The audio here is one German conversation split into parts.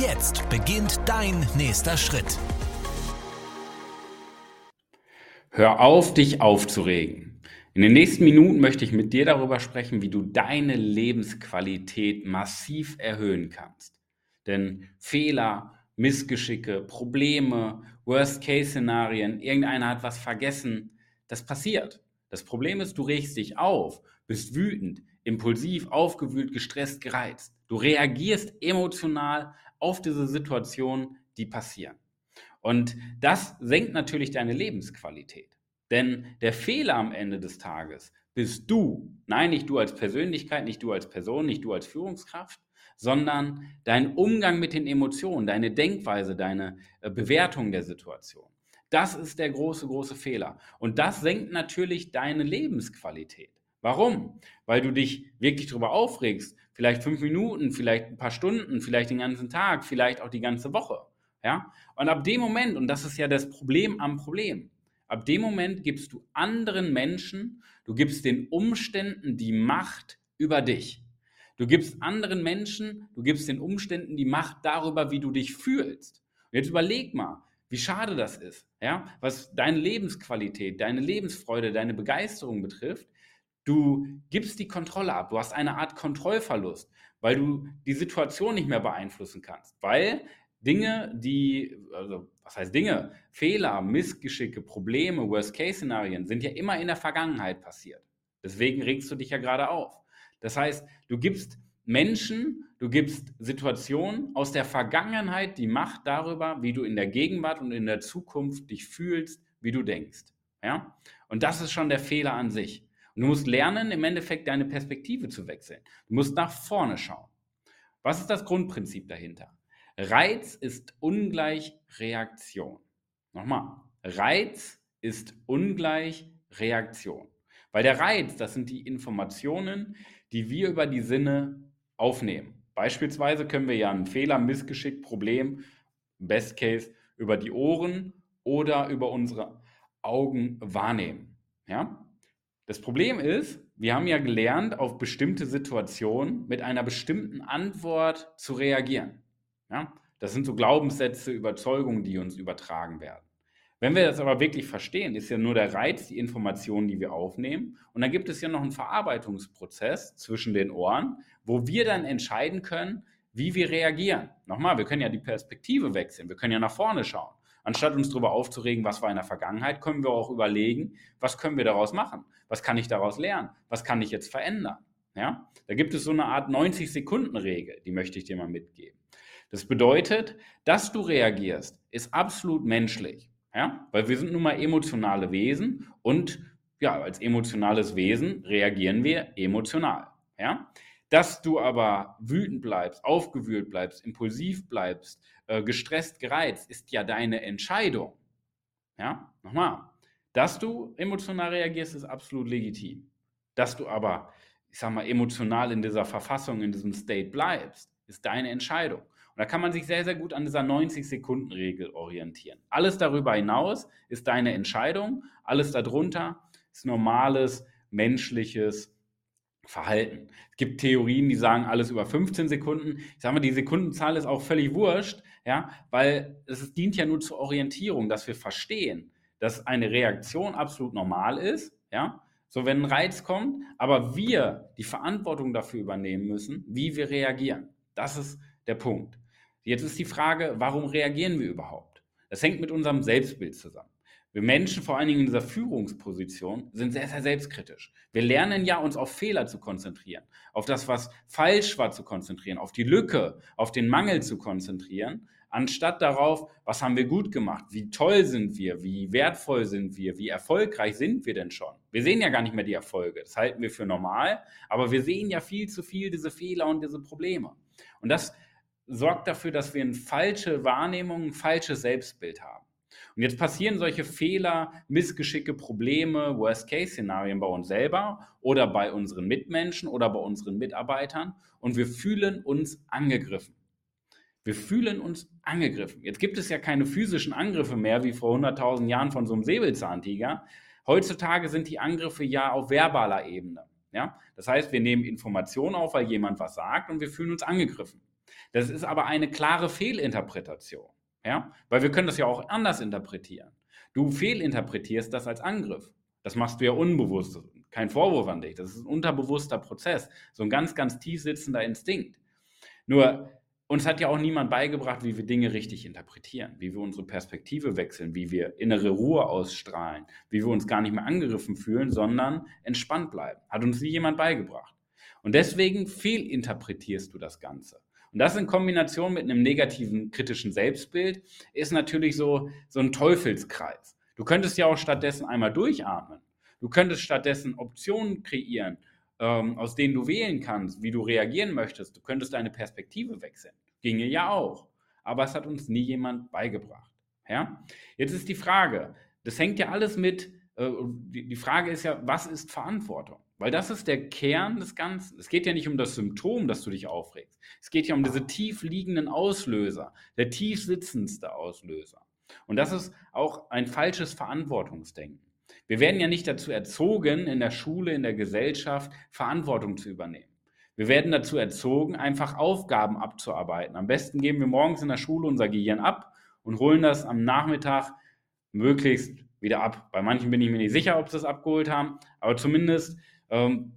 Jetzt beginnt dein nächster Schritt. Hör auf, dich aufzuregen. In den nächsten Minuten möchte ich mit dir darüber sprechen, wie du deine Lebensqualität massiv erhöhen kannst. Denn Fehler, Missgeschicke, Probleme, Worst-Case-Szenarien, irgendeiner hat was vergessen, das passiert. Das Problem ist, du regst dich auf, bist wütend, impulsiv, aufgewühlt, gestresst, gereizt. Du reagierst emotional auf diese Situationen, die passieren. Und das senkt natürlich deine Lebensqualität. Denn der Fehler am Ende des Tages bist du. Nein, nicht du als Persönlichkeit, nicht du als Person, nicht du als Führungskraft, sondern dein Umgang mit den Emotionen, deine Denkweise, deine äh, Bewertung der Situation. Das ist der große, große Fehler. Und das senkt natürlich deine Lebensqualität. Warum? Weil du dich wirklich darüber aufregst. Vielleicht fünf Minuten, vielleicht ein paar Stunden, vielleicht den ganzen Tag, vielleicht auch die ganze Woche. Ja? Und ab dem Moment, und das ist ja das Problem am Problem, Ab dem Moment gibst du anderen Menschen, du gibst den Umständen die Macht über dich. Du gibst anderen Menschen, du gibst den Umständen die Macht darüber, wie du dich fühlst. Und jetzt überleg mal, wie schade das ist, ja, was deine Lebensqualität, deine Lebensfreude, deine Begeisterung betrifft. Du gibst die Kontrolle ab, du hast eine Art Kontrollverlust, weil du die Situation nicht mehr beeinflussen kannst, weil Dinge, die, also was heißt Dinge, Fehler, Missgeschicke, Probleme, Worst-Case-Szenarien sind ja immer in der Vergangenheit passiert. Deswegen regst du dich ja gerade auf. Das heißt, du gibst Menschen, du gibst Situationen aus der Vergangenheit die Macht darüber, wie du in der Gegenwart und in der Zukunft dich fühlst, wie du denkst. Ja? Und das ist schon der Fehler an sich. Und du musst lernen, im Endeffekt deine Perspektive zu wechseln. Du musst nach vorne schauen. Was ist das Grundprinzip dahinter? Reiz ist ungleich Reaktion. Nochmal, Reiz ist ungleich Reaktion. Weil der Reiz, das sind die Informationen, die wir über die Sinne aufnehmen. Beispielsweise können wir ja einen Fehler, Missgeschick, Problem, Best Case über die Ohren oder über unsere Augen wahrnehmen. Ja? Das Problem ist, wir haben ja gelernt, auf bestimmte Situationen mit einer bestimmten Antwort zu reagieren. Ja? Das sind so Glaubenssätze, Überzeugungen, die uns übertragen werden. Wenn wir das aber wirklich verstehen, ist ja nur der Reiz die Informationen, die wir aufnehmen. Und dann gibt es ja noch einen Verarbeitungsprozess zwischen den Ohren, wo wir dann entscheiden können, wie wir reagieren. Nochmal, wir können ja die Perspektive wechseln, wir können ja nach vorne schauen. Anstatt uns darüber aufzuregen, was war in der Vergangenheit, können wir auch überlegen, was können wir daraus machen? Was kann ich daraus lernen? Was kann ich jetzt verändern? Ja? Da gibt es so eine Art 90-Sekunden-Regel, die möchte ich dir mal mitgeben. Das bedeutet, dass du reagierst, ist absolut menschlich. Ja? Weil wir sind nun mal emotionale Wesen und ja, als emotionales Wesen reagieren wir emotional. Ja? Dass du aber wütend bleibst, aufgewühlt bleibst, impulsiv bleibst, äh, gestresst, gereizt, ist ja deine Entscheidung. Ja, nochmal. Dass du emotional reagierst, ist absolut legitim. Dass du aber, ich sag mal, emotional in dieser Verfassung, in diesem State bleibst, ist deine Entscheidung. Und da kann man sich sehr, sehr gut an dieser 90-Sekunden-Regel orientieren. Alles darüber hinaus ist deine Entscheidung, alles darunter ist normales, menschliches Verhalten. Es gibt Theorien, die sagen, alles über 15 Sekunden. Ich sage mal, die Sekundenzahl ist auch völlig wurscht, ja, weil es dient ja nur zur Orientierung, dass wir verstehen, dass eine Reaktion absolut normal ist, ja, so wenn ein Reiz kommt, aber wir die Verantwortung dafür übernehmen müssen, wie wir reagieren. Das ist der Punkt. Jetzt ist die Frage, warum reagieren wir überhaupt? Das hängt mit unserem Selbstbild zusammen. Wir Menschen, vor allen Dingen in dieser Führungsposition, sind sehr, sehr selbstkritisch. Wir lernen ja, uns auf Fehler zu konzentrieren, auf das, was falsch war, zu konzentrieren, auf die Lücke, auf den Mangel zu konzentrieren, anstatt darauf, was haben wir gut gemacht, wie toll sind wir, wie wertvoll sind wir, wie erfolgreich sind wir denn schon. Wir sehen ja gar nicht mehr die Erfolge, das halten wir für normal, aber wir sehen ja viel zu viel diese Fehler und diese Probleme. Und das sorgt dafür, dass wir eine falsche Wahrnehmung, ein falsches Selbstbild haben. Und jetzt passieren solche Fehler, Missgeschicke, Probleme, Worst-Case-Szenarien bei uns selber oder bei unseren Mitmenschen oder bei unseren Mitarbeitern und wir fühlen uns angegriffen. Wir fühlen uns angegriffen. Jetzt gibt es ja keine physischen Angriffe mehr wie vor 100.000 Jahren von so einem Säbelzahntiger. Heutzutage sind die Angriffe ja auf verbaler Ebene. Ja? Das heißt, wir nehmen Informationen auf, weil jemand was sagt und wir fühlen uns angegriffen. Das ist aber eine klare Fehlinterpretation. Ja? Weil wir können das ja auch anders interpretieren. Du fehlinterpretierst das als Angriff. Das machst du ja unbewusst. Kein Vorwurf an dich. Das ist ein unterbewusster Prozess. So ein ganz, ganz tief sitzender Instinkt. Nur, uns hat ja auch niemand beigebracht, wie wir Dinge richtig interpretieren, wie wir unsere Perspektive wechseln, wie wir innere Ruhe ausstrahlen, wie wir uns gar nicht mehr angegriffen fühlen, sondern entspannt bleiben. Hat uns nie jemand beigebracht. Und deswegen fehlinterpretierst du das Ganze. Und das in Kombination mit einem negativen kritischen Selbstbild ist natürlich so, so ein Teufelskreis. Du könntest ja auch stattdessen einmal durchatmen. Du könntest stattdessen Optionen kreieren, ähm, aus denen du wählen kannst, wie du reagieren möchtest. Du könntest deine Perspektive wechseln. Ginge ja auch. Aber es hat uns nie jemand beigebracht. Ja? Jetzt ist die Frage, das hängt ja alles mit, äh, die Frage ist ja, was ist Verantwortung? Weil das ist der Kern des Ganzen. Es geht ja nicht um das Symptom, dass du dich aufregst. Es geht ja um diese tief liegenden Auslöser, der tief sitzendste Auslöser. Und das ist auch ein falsches Verantwortungsdenken. Wir werden ja nicht dazu erzogen, in der Schule, in der Gesellschaft Verantwortung zu übernehmen. Wir werden dazu erzogen, einfach Aufgaben abzuarbeiten. Am besten geben wir morgens in der Schule unser Gehirn ab und holen das am Nachmittag möglichst wieder ab. Bei manchen bin ich mir nicht sicher, ob sie es abgeholt haben, aber zumindest ähm,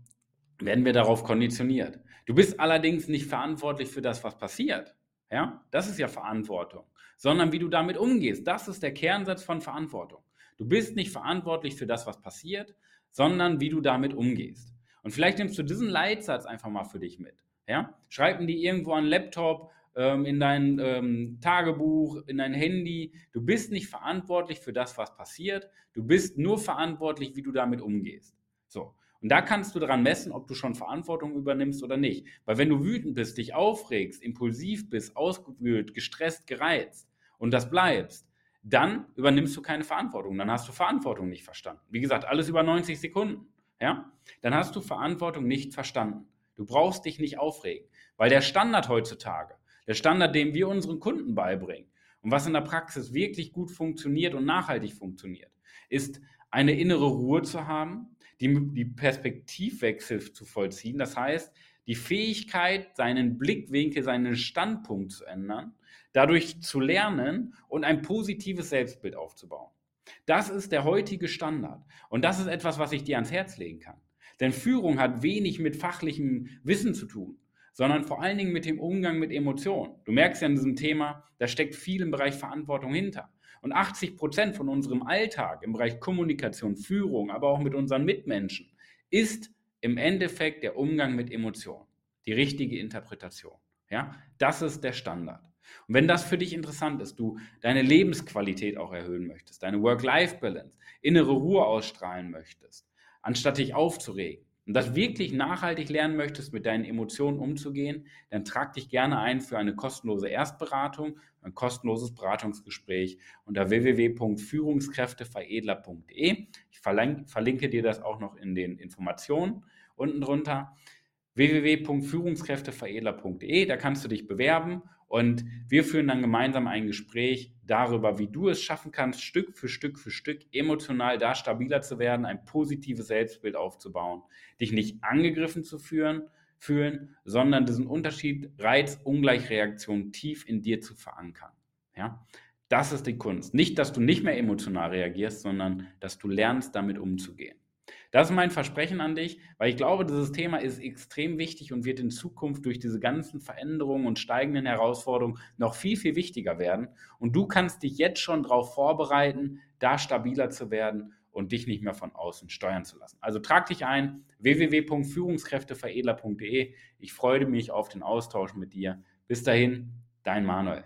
werden wir darauf konditioniert. Du bist allerdings nicht verantwortlich für das, was passiert. Ja, das ist ja Verantwortung, sondern wie du damit umgehst. Das ist der Kernsatz von Verantwortung. Du bist nicht verantwortlich für das, was passiert, sondern wie du damit umgehst. Und vielleicht nimmst du diesen Leitsatz einfach mal für dich mit. Ja, schreib ihn dir irgendwo an Laptop, ähm, in dein ähm, Tagebuch, in dein Handy. Du bist nicht verantwortlich für das, was passiert. Du bist nur verantwortlich, wie du damit umgehst. So. Und da kannst du daran messen, ob du schon Verantwortung übernimmst oder nicht. Weil wenn du wütend bist, dich aufregst, impulsiv bist, ausgewühlt, gestresst, gereizt und das bleibst, dann übernimmst du keine Verantwortung. Dann hast du Verantwortung nicht verstanden. Wie gesagt, alles über 90 Sekunden. Ja? Dann hast du Verantwortung nicht verstanden. Du brauchst dich nicht aufregen. Weil der Standard heutzutage, der Standard, den wir unseren Kunden beibringen und was in der Praxis wirklich gut funktioniert und nachhaltig funktioniert, ist eine innere Ruhe zu haben, die, die Perspektivwechsel zu vollziehen. Das heißt, die Fähigkeit, seinen Blickwinkel, seinen Standpunkt zu ändern, dadurch zu lernen und ein positives Selbstbild aufzubauen. Das ist der heutige Standard. Und das ist etwas, was ich dir ans Herz legen kann. Denn Führung hat wenig mit fachlichem Wissen zu tun, sondern vor allen Dingen mit dem Umgang mit Emotionen. Du merkst ja in diesem Thema, da steckt viel im Bereich Verantwortung hinter. Und 80 Prozent von unserem Alltag im Bereich Kommunikation, Führung, aber auch mit unseren Mitmenschen ist im Endeffekt der Umgang mit Emotionen, die richtige Interpretation. Ja, das ist der Standard. Und wenn das für dich interessant ist, du deine Lebensqualität auch erhöhen möchtest, deine Work-Life-Balance, innere Ruhe ausstrahlen möchtest, anstatt dich aufzuregen, und das wirklich nachhaltig lernen möchtest, mit deinen Emotionen umzugehen, dann trag dich gerne ein für eine kostenlose Erstberatung, ein kostenloses Beratungsgespräch unter www.führungskräfteveredler.de. Ich verlinke dir das auch noch in den Informationen unten drunter www.führungskräfteveredler.de. Da kannst du dich bewerben und wir führen dann gemeinsam ein Gespräch darüber, wie du es schaffen kannst, Stück für Stück für Stück emotional da stabiler zu werden, ein positives Selbstbild aufzubauen, dich nicht angegriffen zu führen, fühlen, sondern diesen Unterschied Reiz-Ungleichreaktion tief in dir zu verankern. Ja? Das ist die Kunst. Nicht, dass du nicht mehr emotional reagierst, sondern dass du lernst, damit umzugehen. Das ist mein Versprechen an dich, weil ich glaube, dieses Thema ist extrem wichtig und wird in Zukunft durch diese ganzen Veränderungen und steigenden Herausforderungen noch viel, viel wichtiger werden. Und du kannst dich jetzt schon darauf vorbereiten, da stabiler zu werden und dich nicht mehr von außen steuern zu lassen. Also trag dich ein, www.führungskräfteveredler.de. Ich freue mich auf den Austausch mit dir. Bis dahin, dein Manuel.